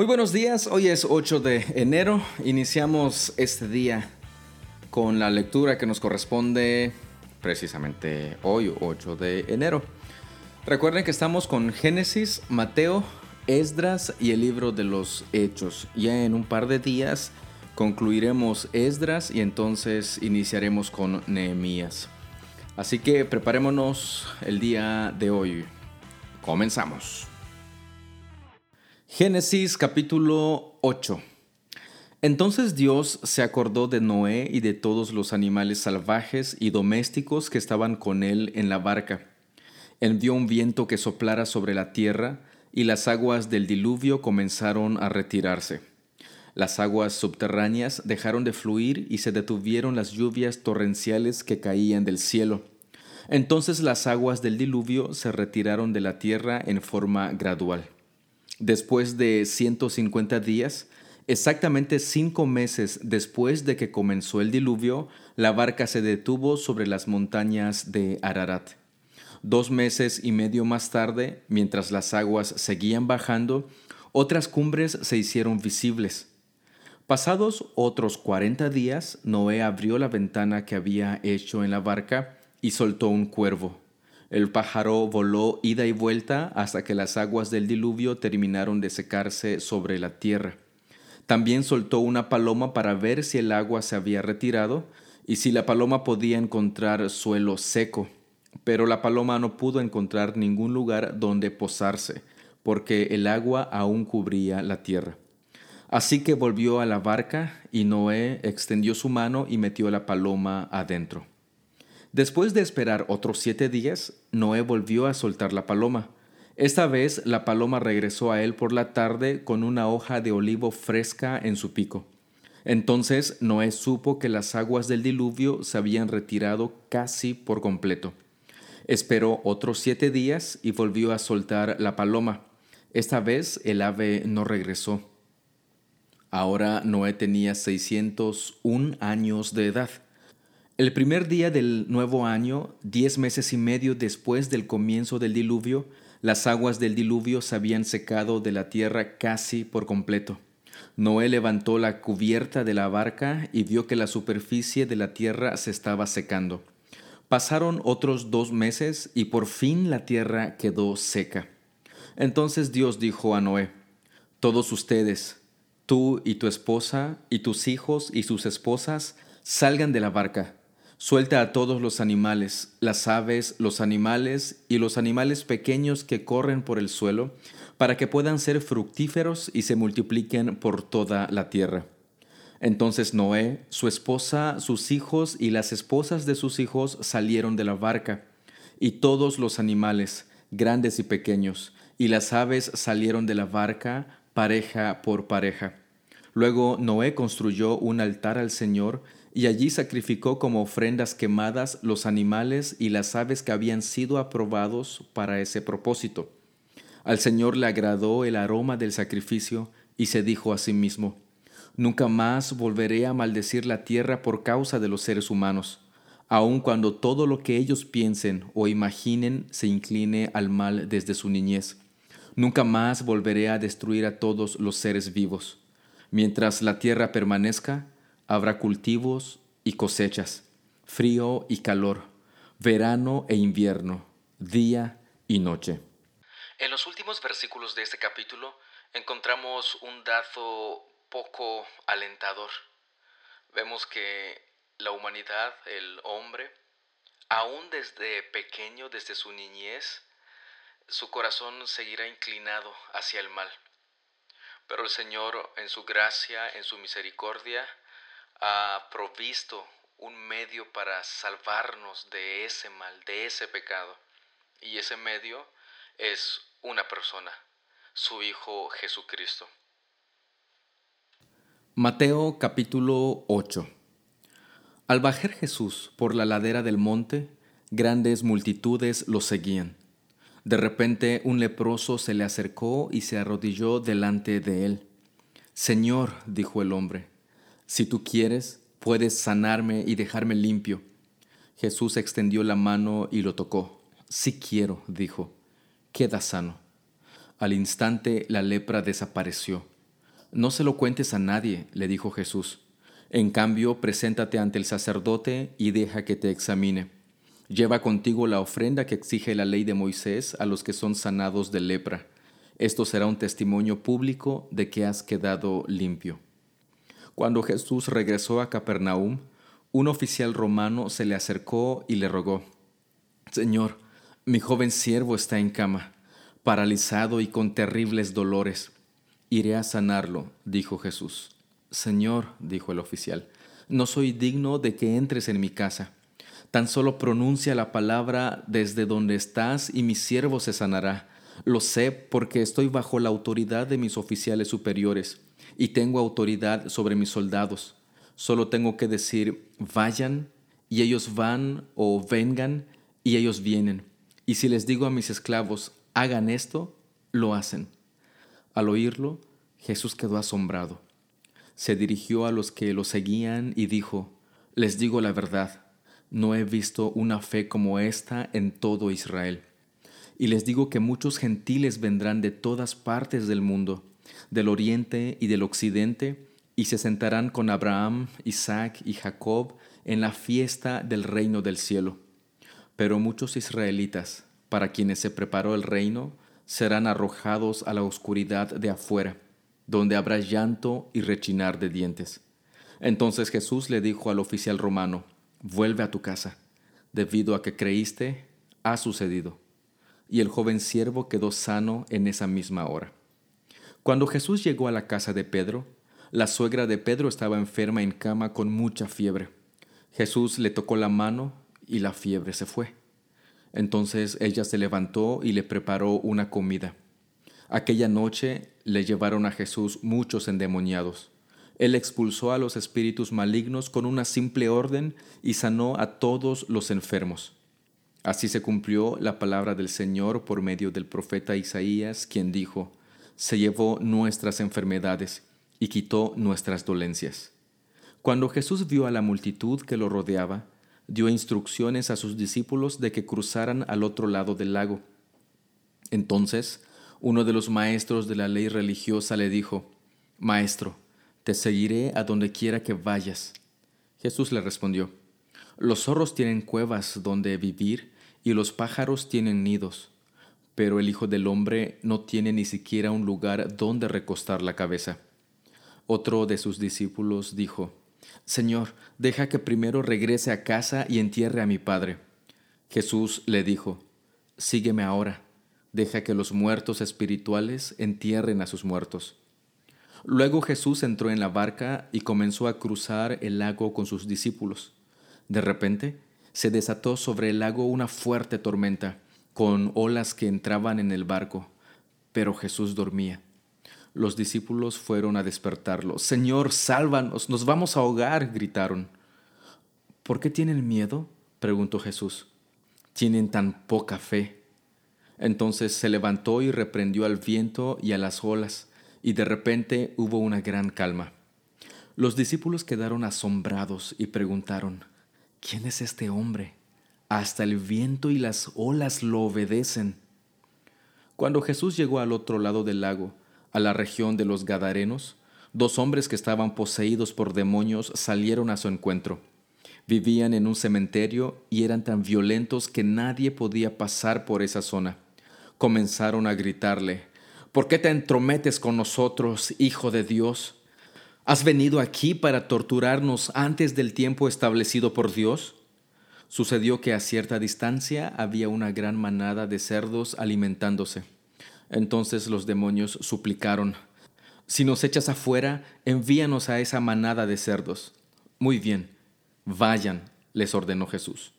Muy buenos días, hoy es 8 de enero, iniciamos este día con la lectura que nos corresponde precisamente hoy, 8 de enero. Recuerden que estamos con Génesis, Mateo, Esdras y el libro de los Hechos. Ya en un par de días concluiremos Esdras y entonces iniciaremos con Nehemías. Así que preparémonos el día de hoy. Comenzamos. Génesis capítulo 8 Entonces Dios se acordó de Noé y de todos los animales salvajes y domésticos que estaban con él en la barca. Envió un viento que soplara sobre la tierra, y las aguas del diluvio comenzaron a retirarse. Las aguas subterráneas dejaron de fluir y se detuvieron las lluvias torrenciales que caían del cielo. Entonces las aguas del diluvio se retiraron de la tierra en forma gradual. Después de 150 días, exactamente cinco meses después de que comenzó el diluvio, la barca se detuvo sobre las montañas de Ararat. Dos meses y medio más tarde, mientras las aguas seguían bajando, otras cumbres se hicieron visibles. Pasados otros cuarenta días, Noé abrió la ventana que había hecho en la barca y soltó un cuervo. El pájaro voló ida y vuelta hasta que las aguas del diluvio terminaron de secarse sobre la tierra. También soltó una paloma para ver si el agua se había retirado y si la paloma podía encontrar suelo seco. Pero la paloma no pudo encontrar ningún lugar donde posarse, porque el agua aún cubría la tierra. Así que volvió a la barca y Noé extendió su mano y metió la paloma adentro. Después de esperar otros siete días, Noé volvió a soltar la paloma. Esta vez la paloma regresó a él por la tarde con una hoja de olivo fresca en su pico. Entonces Noé supo que las aguas del diluvio se habían retirado casi por completo. Esperó otros siete días y volvió a soltar la paloma. Esta vez el ave no regresó. Ahora Noé tenía 601 años de edad. El primer día del nuevo año, diez meses y medio después del comienzo del diluvio, las aguas del diluvio se habían secado de la tierra casi por completo. Noé levantó la cubierta de la barca y vio que la superficie de la tierra se estaba secando. Pasaron otros dos meses y por fin la tierra quedó seca. Entonces Dios dijo a Noé, Todos ustedes, tú y tu esposa y tus hijos y sus esposas, salgan de la barca Suelta a todos los animales, las aves, los animales y los animales pequeños que corren por el suelo, para que puedan ser fructíferos y se multipliquen por toda la tierra. Entonces Noé, su esposa, sus hijos y las esposas de sus hijos salieron de la barca, y todos los animales, grandes y pequeños, y las aves salieron de la barca, pareja por pareja. Luego Noé construyó un altar al Señor, y allí sacrificó como ofrendas quemadas los animales y las aves que habían sido aprobados para ese propósito. Al Señor le agradó el aroma del sacrificio y se dijo a sí mismo, Nunca más volveré a maldecir la tierra por causa de los seres humanos, aun cuando todo lo que ellos piensen o imaginen se incline al mal desde su niñez. Nunca más volveré a destruir a todos los seres vivos. Mientras la tierra permanezca, Habrá cultivos y cosechas, frío y calor, verano e invierno, día y noche. En los últimos versículos de este capítulo encontramos un dato poco alentador. Vemos que la humanidad, el hombre, aún desde pequeño, desde su niñez, su corazón seguirá inclinado hacia el mal. Pero el Señor, en su gracia, en su misericordia, ha provisto un medio para salvarnos de ese mal, de ese pecado. Y ese medio es una persona, su Hijo Jesucristo. Mateo capítulo 8 Al bajar Jesús por la ladera del monte, grandes multitudes lo seguían. De repente un leproso se le acercó y se arrodilló delante de él. Señor, dijo el hombre, si tú quieres, puedes sanarme y dejarme limpio. Jesús extendió la mano y lo tocó. Si quiero, dijo, queda sano. Al instante la lepra desapareció No se lo cuentes a nadie, le dijo Jesús. En cambio, preséntate ante el sacerdote y deja que te examine. Lleva contigo la ofrenda que exige la ley de Moisés a los que son sanados de lepra. Esto será un testimonio público de que has quedado limpio. Cuando Jesús regresó a Capernaum, un oficial romano se le acercó y le rogó, Señor, mi joven siervo está en cama, paralizado y con terribles dolores. Iré a sanarlo, dijo Jesús. Señor, dijo el oficial, no soy digno de que entres en mi casa Tan solo pronuncia la palabra desde donde estás y mi siervo se sanará. Lo sé porque estoy bajo la autoridad de mis oficiales superiores y tengo autoridad sobre mis soldados. Solo tengo que decir, vayan, y ellos van, o vengan, y ellos vienen. Y si les digo a mis esclavos, hagan esto, lo hacen. Al oírlo, Jesús quedó asombrado. Se dirigió a los que lo seguían y dijo, les digo la verdad no he visto una fe como esta en todo Israel. Y les digo que muchos gentiles vendrán de todas partes del mundo, del oriente y del occidente, y se sentarán con Abraham, Isaac y Jacob en la fiesta del reino del cielo. Pero muchos israelitas, para quienes se preparó el reino, serán arrojados a la oscuridad de afuera, donde habrá llanto y rechinar de dientes. Entonces Jesús le dijo al oficial romano, vuelve a tu casa, debido a que creíste, ha sucedido. Y el joven siervo quedó sano en esa misma hora. Cuando Jesús llegó a la casa de Pedro, la suegra de Pedro estaba enferma en cama con mucha fiebre. Jesús le tocó la mano y la fiebre se fue. Entonces ella se levantó y le preparó una comida. Aquella noche le llevaron a Jesús muchos endemoniados él expulsó a los espíritus malignos con una simple orden y sanó a todos los enfermos. Así se cumplió la palabra del Señor por medio del profeta Isaías, quien dijo, Se llevó nuestras enfermedades y quitó nuestras dolencias. Cuando Jesús vio a la multitud que lo rodeaba, dio instrucciones a sus discípulos de que cruzaran al otro lado del lago. Entonces, uno de los maestros de la ley religiosa le dijo, Maestro, te seguiré a donde quiera que vayas. Jesús le respondió, Los zorros tienen cuevas donde vivir y los pájaros tienen nidos, pero el Hijo del Hombre no tiene ni siquiera un lugar donde recostar la cabeza. Otro de sus discípulos dijo, Señor, deja que primero regrese a casa y entierre a mi Padre. Jesús le dijo, Sígueme ahora, deja que los muertos espirituales entierren a sus muertos. Luego Jesús entró en la barca y comenzó a cruzar el lago con sus discípulos. De repente, se desató sobre el lago una fuerte tormenta, con olas que entraban en el barco, pero Jesús dormía. Los discípulos fueron a despertarlo. Señor, sálvanos, nos vamos a ahogar, gritaron. ¿Por qué tienen miedo? preguntó Jesús. Tienen tan poca fe. Entonces se levantó y reprendió al viento y a las olas y de repente hubo una gran calma. Los discípulos quedaron asombrados y preguntaron, ¿quién es este hombre? Hasta el viento y las olas lo obedecen. Cuando Jesús llegó al otro lado del lago, a la región de los Gadarenos, dos hombres que estaban poseídos por demonios salieron a su encuentro. Vivían en un cementerio y eran tan violentos que nadie podía pasar por esa zona. Comenzaron a gritarle, ¿Por qué te entrometes con nosotros, Hijo de Dios? ¿Has venido aquí para torturarnos antes del tiempo establecido por Dios? Sucedió que a cierta distancia había una gran manada de cerdos alimentándose. Entonces los demonios suplicaron, Si nos echas afuera, envíanos a esa manada de cerdos. Muy bien, vayan, les ordenó Jesús.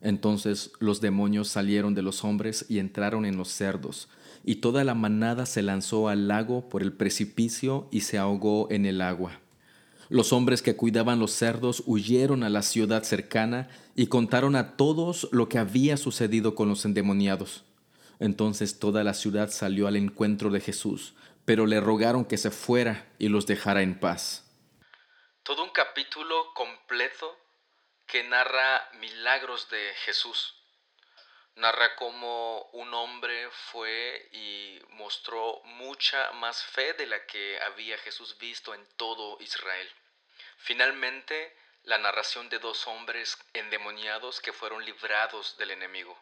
Entonces los demonios salieron de los hombres y entraron en los cerdos, y toda la manada se lanzó al lago por el precipicio y se ahogó en el agua. Los hombres que cuidaban los cerdos huyeron a la ciudad cercana y contaron a todos lo que había sucedido con los endemoniados. Entonces toda la ciudad salió al encuentro de Jesús, pero le rogaron que se fuera y los dejara en paz. Todo un capítulo completo que narra milagros de Jesús. Narra cómo un hombre fue y mostró mucha más fe de la que había Jesús visto en todo Israel. Finalmente, la narración de dos hombres endemoniados que fueron librados del enemigo.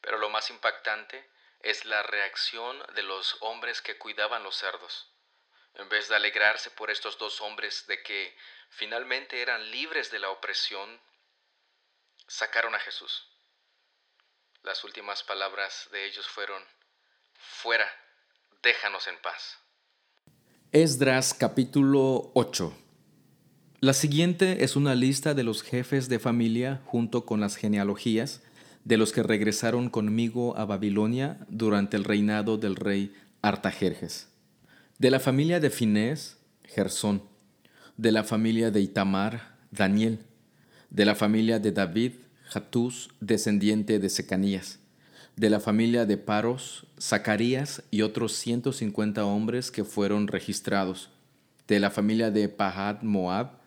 Pero lo más impactante es la reacción de los hombres que cuidaban los cerdos. En vez de alegrarse por estos dos hombres de que finalmente eran libres de la opresión, sacaron a Jesús las últimas palabras de ellos fueron, fuera, déjanos en paz. Esdras capítulo 8 La siguiente es una lista de los jefes de familia junto con las genealogías de los que regresaron conmigo a Babilonia durante el reinado del rey Artajerjes. De la familia de Finés, Gersón. De la familia de Itamar, Daniel. De la familia de David, Jatús, descendiente de Secanías, de la familia de Paros, Zacarías y otros 150 hombres que fueron registrados, de la familia de Pahad Moab,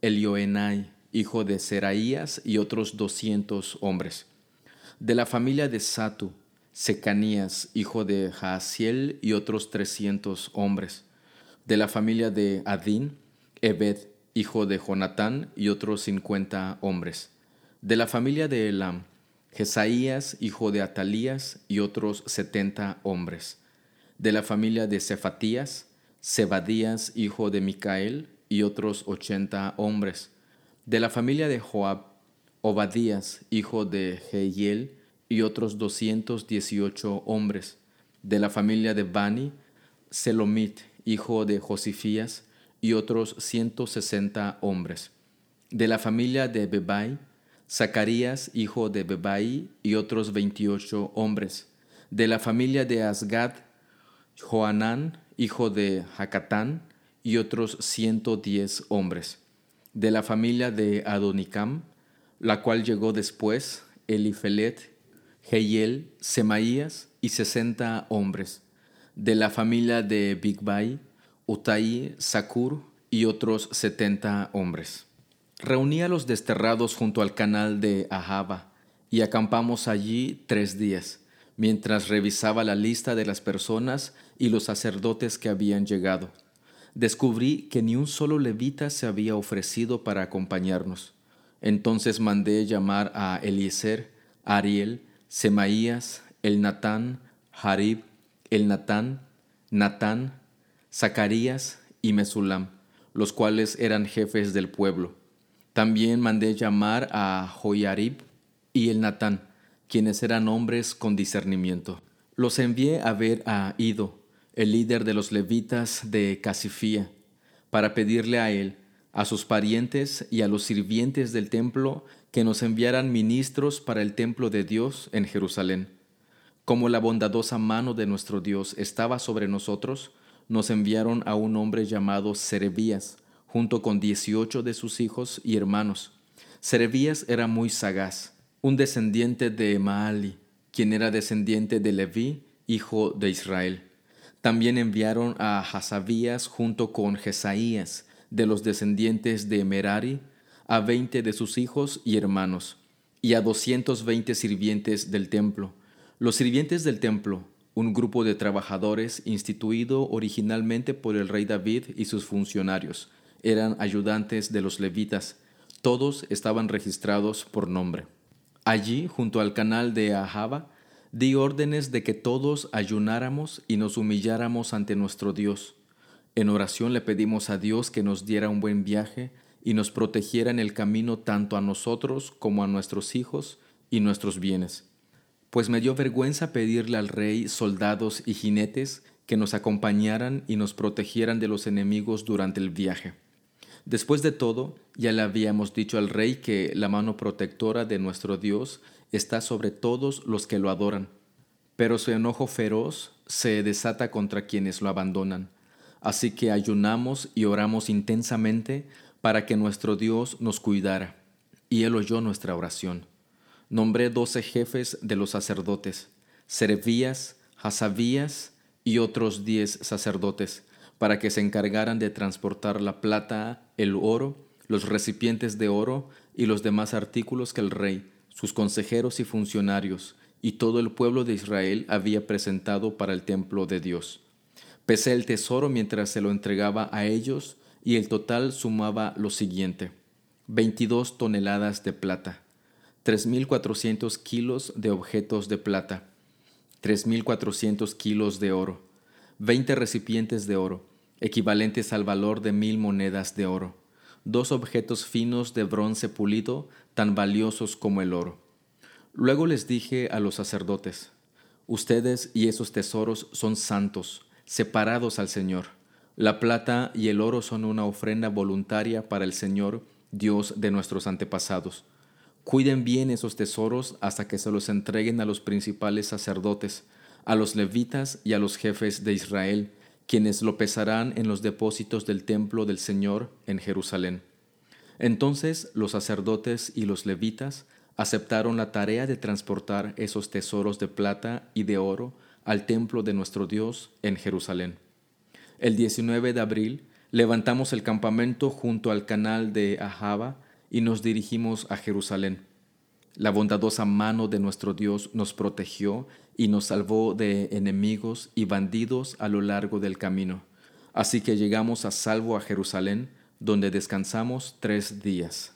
Elioenai, hijo de Seraías y otros 200 hombres, de la familia de Satu, Secanías, hijo de Jaasiel y otros 300 hombres, de la familia de Adín, Ebed, hijo de Jonatán y otros 50 hombres de la familia de Elam, Jesaías, hijo de Atalías, y otros setenta hombres. De la familia de Cefatías, Zebadías, hijo de Micael, y otros ochenta hombres. De la familia de Joab, Obadías, hijo de Jehiel, y otros doscientos dieciocho hombres. De la familia de Bani, Selomit, hijo de Josifías, y otros ciento sesenta hombres. De la familia de Bebai, Zacarías, hijo de Bebai, y otros veintiocho hombres. De la familia de Asgad, Joanán, hijo de Jacatán, y otros ciento diez hombres. De la familia de Adonicam, la cual llegó después, Elifelet, Jehiel, Semaías y sesenta hombres. De la familia de Bigbai, Utai, Sakur y otros setenta hombres. Reuní a los desterrados junto al canal de Ahaba y acampamos allí tres días, mientras revisaba la lista de las personas y los sacerdotes que habían llegado. Descubrí que ni un solo levita se había ofrecido para acompañarnos. Entonces mandé llamar a Eliezer, Ariel, Semaías, El Natán, Harib, El Natán, Natán, Zacarías y Mesulam, los cuales eran jefes del pueblo también mandé llamar a Joyarib y el Natán, quienes eran hombres con discernimiento. Los envié a ver a Ido, el líder de los levitas de Casifía, para pedirle a él, a sus parientes y a los sirvientes del templo que nos enviaran ministros para el templo de Dios en Jerusalén. Como la bondadosa mano de nuestro Dios estaba sobre nosotros, nos enviaron a un hombre llamado Serebías, junto con dieciocho de sus hijos y hermanos. Serebías era muy sagaz, un descendiente de Maali, quien era descendiente de Leví, hijo de Israel. También enviaron a Hasabías junto con Jesaías, de los descendientes de Merari, a veinte de sus hijos y hermanos, y a doscientos veinte sirvientes del templo. Los sirvientes del templo, un grupo de trabajadores instituido originalmente por el rey David y sus funcionarios, eran ayudantes de los levitas. Todos estaban registrados por nombre. Allí, junto al canal de Ahaba, di órdenes de que todos ayunáramos y nos humilláramos ante nuestro Dios. En oración le pedimos a Dios que nos diera un buen viaje y nos protegiera en el camino tanto a nosotros como a nuestros hijos y nuestros bienes. Pues me dio vergüenza pedirle al rey soldados y jinetes que nos acompañaran y nos protegieran de los enemigos durante el viaje. Después de todo, ya le habíamos dicho al rey que la mano protectora de nuestro Dios está sobre todos los que lo adoran, pero su enojo feroz se desata contra quienes lo abandonan. Así que ayunamos y oramos intensamente para que nuestro Dios nos cuidara, y él oyó nuestra oración. Nombré doce jefes de los sacerdotes, Serebías, Hasabías y otros diez sacerdotes, para que se encargaran de transportar la plata, el oro, los recipientes de oro y los demás artículos que el rey, sus consejeros y funcionarios, y todo el pueblo de Israel había presentado para el templo de Dios. Pesé el tesoro mientras se lo entregaba a ellos, y el total sumaba lo siguiente: 22 toneladas de plata, 3.400 kilos de objetos de plata, 3.400 kilos de oro, 20 recipientes de oro, equivalentes al valor de mil monedas de oro, dos objetos finos de bronce pulido, tan valiosos como el oro. Luego les dije a los sacerdotes, Ustedes y esos tesoros son santos, separados al Señor. La plata y el oro son una ofrenda voluntaria para el Señor, Dios de nuestros antepasados. Cuiden bien esos tesoros hasta que se los entreguen a los principales sacerdotes, a los levitas y a los jefes de Israel, quienes lo pesarán en los depósitos del templo del Señor en Jerusalén. Entonces los sacerdotes y los levitas aceptaron la tarea de transportar esos tesoros de plata y de oro al templo de nuestro Dios en Jerusalén. El 19 de abril levantamos el campamento junto al canal de Ahaba y nos dirigimos a Jerusalén. La bondadosa mano de nuestro Dios nos protegió y nos salvó de enemigos y bandidos a lo largo del camino. Así que llegamos a salvo a Jerusalén, donde descansamos tres días.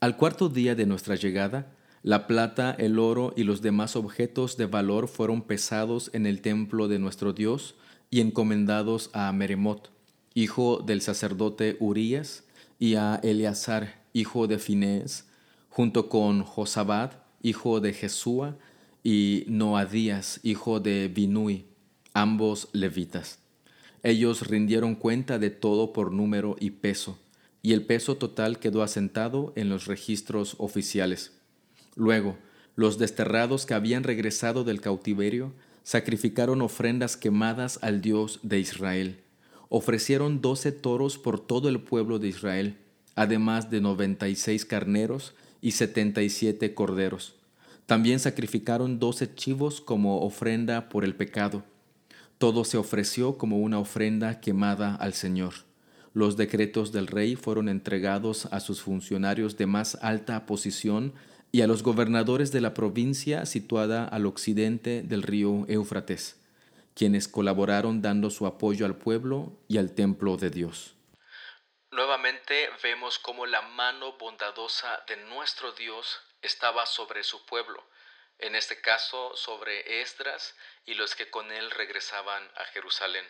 Al cuarto día de nuestra llegada, la plata, el oro y los demás objetos de valor fueron pesados en el templo de nuestro Dios y encomendados a Meremot, hijo del sacerdote Urías, y a Eleazar, hijo de Finés, junto con Josabad, hijo de Jesúa, y Noadías, hijo de Binui, ambos levitas. Ellos rindieron cuenta de todo por número y peso, y el peso total quedó asentado en los registros oficiales. Luego, los desterrados que habían regresado del cautiverio sacrificaron ofrendas quemadas al Dios de Israel. Ofrecieron doce toros por todo el pueblo de Israel, además de noventa y seis carneros y setenta y siete corderos. También sacrificaron doce chivos como ofrenda por el pecado. Todo se ofreció como una ofrenda quemada al Señor. Los decretos del rey fueron entregados a sus funcionarios de más alta posición y a los gobernadores de la provincia situada al occidente del río Éufrates, quienes colaboraron dando su apoyo al pueblo y al templo de Dios. Nuevamente vemos cómo la mano bondadosa de nuestro Dios estaba sobre su pueblo, en este caso sobre Esdras y los que con él regresaban a Jerusalén.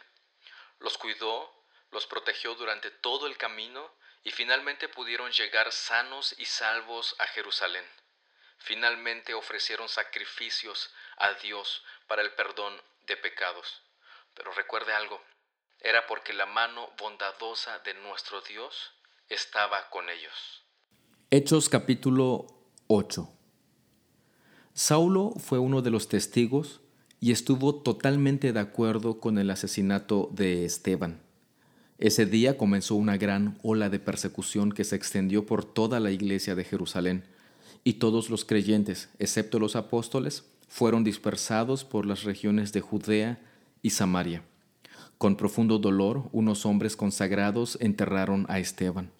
Los cuidó, los protegió durante todo el camino y finalmente pudieron llegar sanos y salvos a Jerusalén. Finalmente ofrecieron sacrificios a Dios para el perdón de pecados. Pero recuerde algo, era porque la mano bondadosa de nuestro Dios estaba con ellos. Hechos capítulo 8 Saulo fue uno de los testigos y estuvo totalmente de acuerdo con el asesinato de Esteban. Ese día comenzó una gran ola de persecución que se extendió por toda la iglesia de Jerusalén, y todos los creyentes, excepto los apóstoles, fueron dispersados por las regiones de Judea y Samaria. Con profundo dolor, unos hombres consagrados enterraron a Esteban.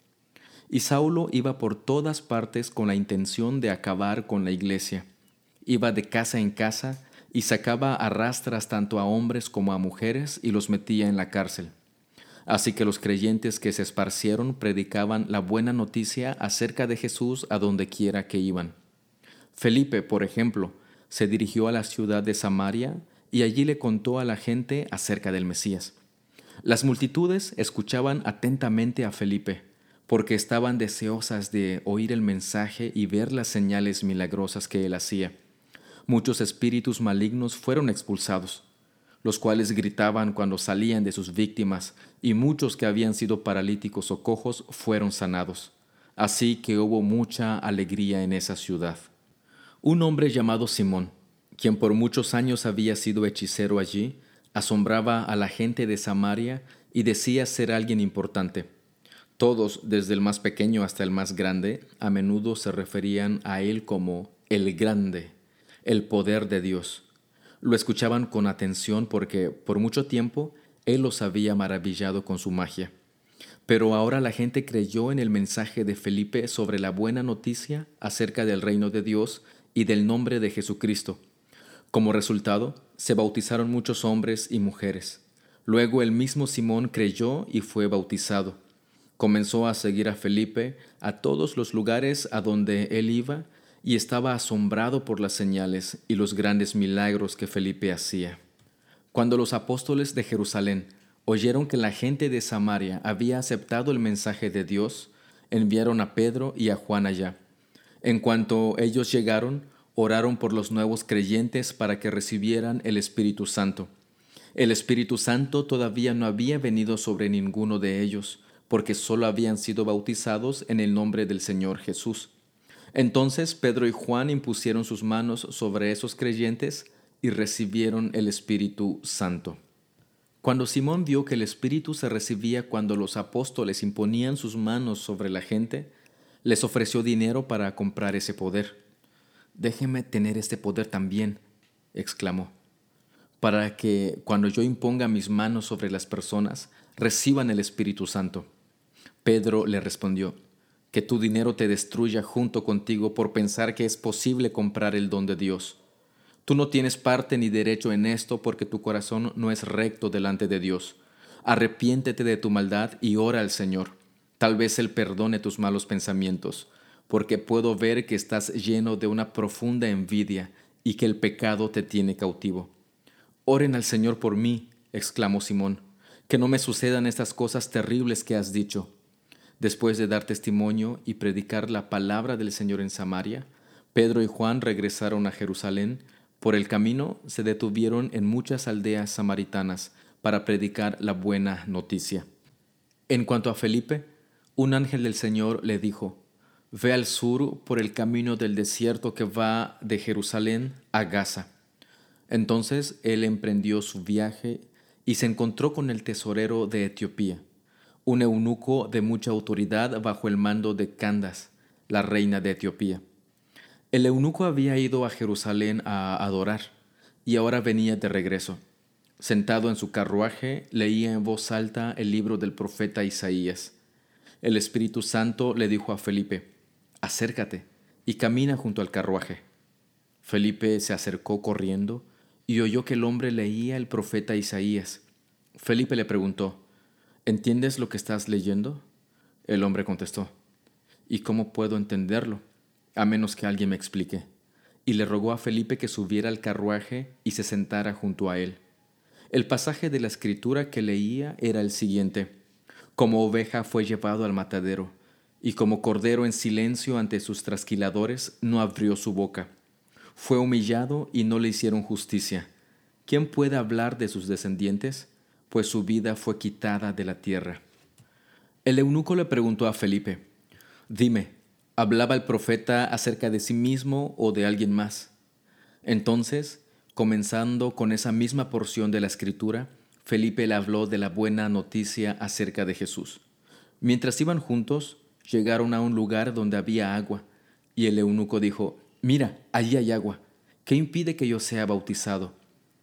Y Saulo iba por todas partes con la intención de acabar con la iglesia. Iba de casa en casa y sacaba a rastras tanto a hombres como a mujeres y los metía en la cárcel. Así que los creyentes que se esparcieron predicaban la buena noticia acerca de Jesús a donde quiera que iban. Felipe, por ejemplo, se dirigió a la ciudad de Samaria y allí le contó a la gente acerca del Mesías. Las multitudes escuchaban atentamente a Felipe, porque estaban deseosas de oír el mensaje y ver las señales milagrosas que él hacía. Muchos espíritus malignos fueron expulsados, los cuales gritaban cuando salían de sus víctimas, y muchos que habían sido paralíticos o cojos fueron sanados. Así que hubo mucha alegría en esa ciudad. Un hombre llamado Simón, quien por muchos años había sido hechicero allí, asombraba a la gente de Samaria y decía ser alguien importante. Todos, desde el más pequeño hasta el más grande, a menudo se referían a él como el grande, el poder de Dios. Lo escuchaban con atención porque por mucho tiempo él los había maravillado con su magia. Pero ahora la gente creyó en el mensaje de Felipe sobre la buena noticia acerca del reino de Dios y del nombre de Jesucristo. Como resultado, se bautizaron muchos hombres y mujeres. Luego el mismo Simón creyó y fue bautizado. Comenzó a seguir a Felipe a todos los lugares a donde él iba y estaba asombrado por las señales y los grandes milagros que Felipe hacía. Cuando los apóstoles de Jerusalén oyeron que la gente de Samaria había aceptado el mensaje de Dios, enviaron a Pedro y a Juan allá. En cuanto ellos llegaron, oraron por los nuevos creyentes para que recibieran el Espíritu Santo. El Espíritu Santo todavía no había venido sobre ninguno de ellos, porque sólo habían sido bautizados en el nombre del Señor Jesús. Entonces Pedro y Juan impusieron sus manos sobre esos creyentes y recibieron el Espíritu Santo. Cuando Simón vio que el Espíritu se recibía cuando los apóstoles imponían sus manos sobre la gente, les ofreció dinero para comprar ese poder. Déjeme tener este poder también, exclamó, para que cuando yo imponga mis manos sobre las personas, reciban el Espíritu Santo. Pedro le respondió, que tu dinero te destruya junto contigo por pensar que es posible comprar el don de Dios. Tú no tienes parte ni derecho en esto porque tu corazón no es recto delante de Dios. Arrepiéntete de tu maldad y ora al Señor. Tal vez Él perdone tus malos pensamientos, porque puedo ver que estás lleno de una profunda envidia y que el pecado te tiene cautivo. Oren al Señor por mí, exclamó Simón, que no me sucedan estas cosas terribles que has dicho. Después de dar testimonio y predicar la palabra del Señor en Samaria, Pedro y Juan regresaron a Jerusalén. Por el camino se detuvieron en muchas aldeas samaritanas para predicar la buena noticia. En cuanto a Felipe, un ángel del Señor le dijo, Ve al sur por el camino del desierto que va de Jerusalén a Gaza. Entonces él emprendió su viaje y se encontró con el tesorero de Etiopía un eunuco de mucha autoridad bajo el mando de Candas, la reina de Etiopía. El eunuco había ido a Jerusalén a adorar y ahora venía de regreso. Sentado en su carruaje, leía en voz alta el libro del profeta Isaías. El Espíritu Santo le dijo a Felipe, Acércate y camina junto al carruaje. Felipe se acercó corriendo y oyó que el hombre leía el profeta Isaías. Felipe le preguntó, ¿Entiendes lo que estás leyendo? El hombre contestó, ¿y cómo puedo entenderlo? A menos que alguien me explique. Y le rogó a Felipe que subiera al carruaje y se sentara junto a él. El pasaje de la escritura que leía era el siguiente. Como oveja fue llevado al matadero, y como cordero en silencio ante sus trasquiladores no abrió su boca. Fue humillado y no le hicieron justicia. ¿Quién puede hablar de sus descendientes? pues su vida fue quitada de la tierra. El eunuco le preguntó a Felipe, Dime, ¿hablaba el profeta acerca de sí mismo o de alguien más? Entonces, comenzando con esa misma porción de la escritura, Felipe le habló de la buena noticia acerca de Jesús. Mientras iban juntos, llegaron a un lugar donde había agua, y el eunuco dijo, Mira, allí hay agua. ¿Qué impide que yo sea bautizado?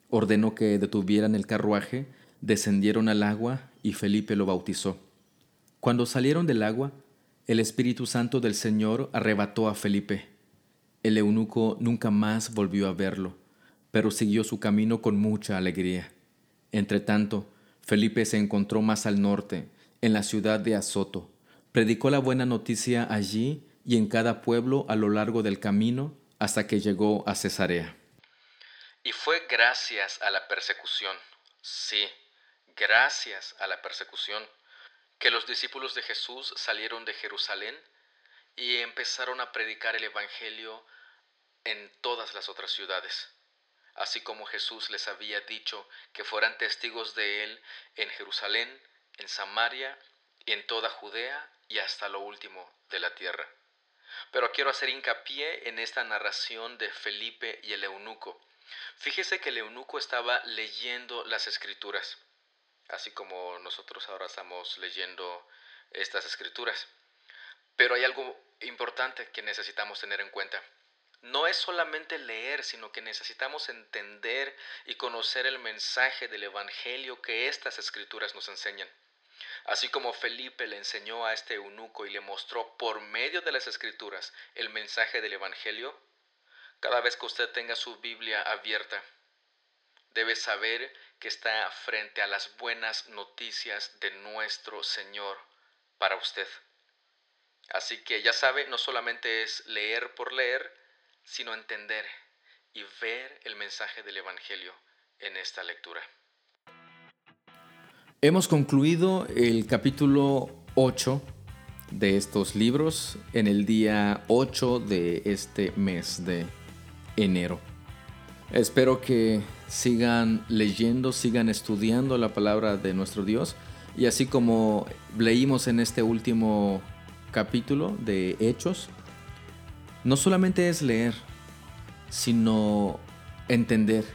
Ordenó que detuvieran el carruaje, descendieron al agua y Felipe lo bautizó. Cuando salieron del agua, el Espíritu Santo del Señor arrebató a Felipe. El eunuco nunca más volvió a verlo, pero siguió su camino con mucha alegría. Entretanto, Felipe se encontró más al norte, en la ciudad de Azoto. Predicó la buena noticia allí y en cada pueblo a lo largo del camino hasta que llegó a Cesarea. Y fue gracias a la persecución, sí, gracias a la persecución, que los discípulos de Jesús salieron de Jerusalén y empezaron a predicar el Evangelio en todas las otras ciudades, así como Jesús les había dicho que fueran testigos de él en Jerusalén, en Samaria, y en toda Judea y hasta lo último de la tierra. Pero quiero hacer hincapié en esta narración de Felipe y el eunuco. Fíjese que el eunuco estaba leyendo las escrituras así como nosotros ahora estamos leyendo estas escrituras. Pero hay algo importante que necesitamos tener en cuenta. No es solamente leer, sino que necesitamos entender y conocer el mensaje del Evangelio que estas escrituras nos enseñan. Así como Felipe le enseñó a este eunuco y le mostró por medio de las escrituras el mensaje del Evangelio, Cada vez que usted tenga su Biblia abierta, debe saber que está frente a las buenas noticias de nuestro Señor para usted. Así que ya sabe, no solamente es leer por leer, sino entender y ver el mensaje del Evangelio en esta lectura. Hemos concluido el capítulo 8 de estos libros en el día 8 de este mes de enero. Espero que sigan leyendo, sigan estudiando la palabra de nuestro Dios y así como leímos en este último capítulo de Hechos, no solamente es leer, sino entender.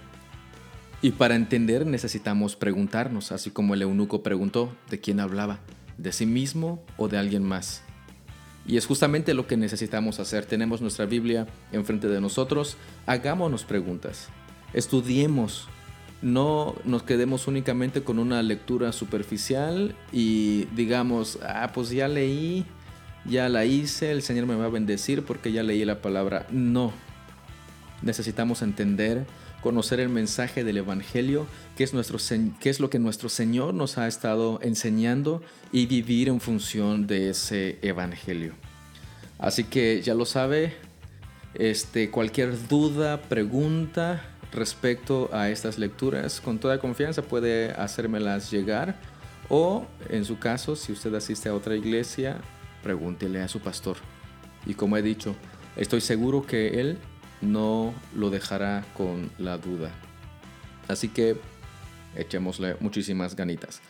Y para entender necesitamos preguntarnos, así como el eunuco preguntó de quién hablaba, de sí mismo o de alguien más. Y es justamente lo que necesitamos hacer. Tenemos nuestra Biblia enfrente de nosotros. Hagámonos preguntas. Estudiemos. No nos quedemos únicamente con una lectura superficial y digamos, ah, pues ya leí, ya la hice, el Señor me va a bendecir porque ya leí la palabra. No. Necesitamos entender, conocer el mensaje del Evangelio, que es, nuestro, que es lo que nuestro Señor nos ha estado enseñando y vivir en función de ese Evangelio. Así que ya lo sabe, este, cualquier duda, pregunta respecto a estas lecturas, con toda confianza puede hacérmelas llegar o en su caso, si usted asiste a otra iglesia, pregúntele a su pastor. Y como he dicho, estoy seguro que él no lo dejará con la duda. Así que echémosle muchísimas ganitas.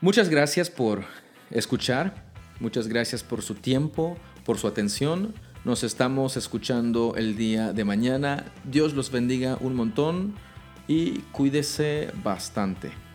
Muchas gracias por escuchar, muchas gracias por su tiempo, por su atención. Nos estamos escuchando el día de mañana. Dios los bendiga un montón y cuídese bastante.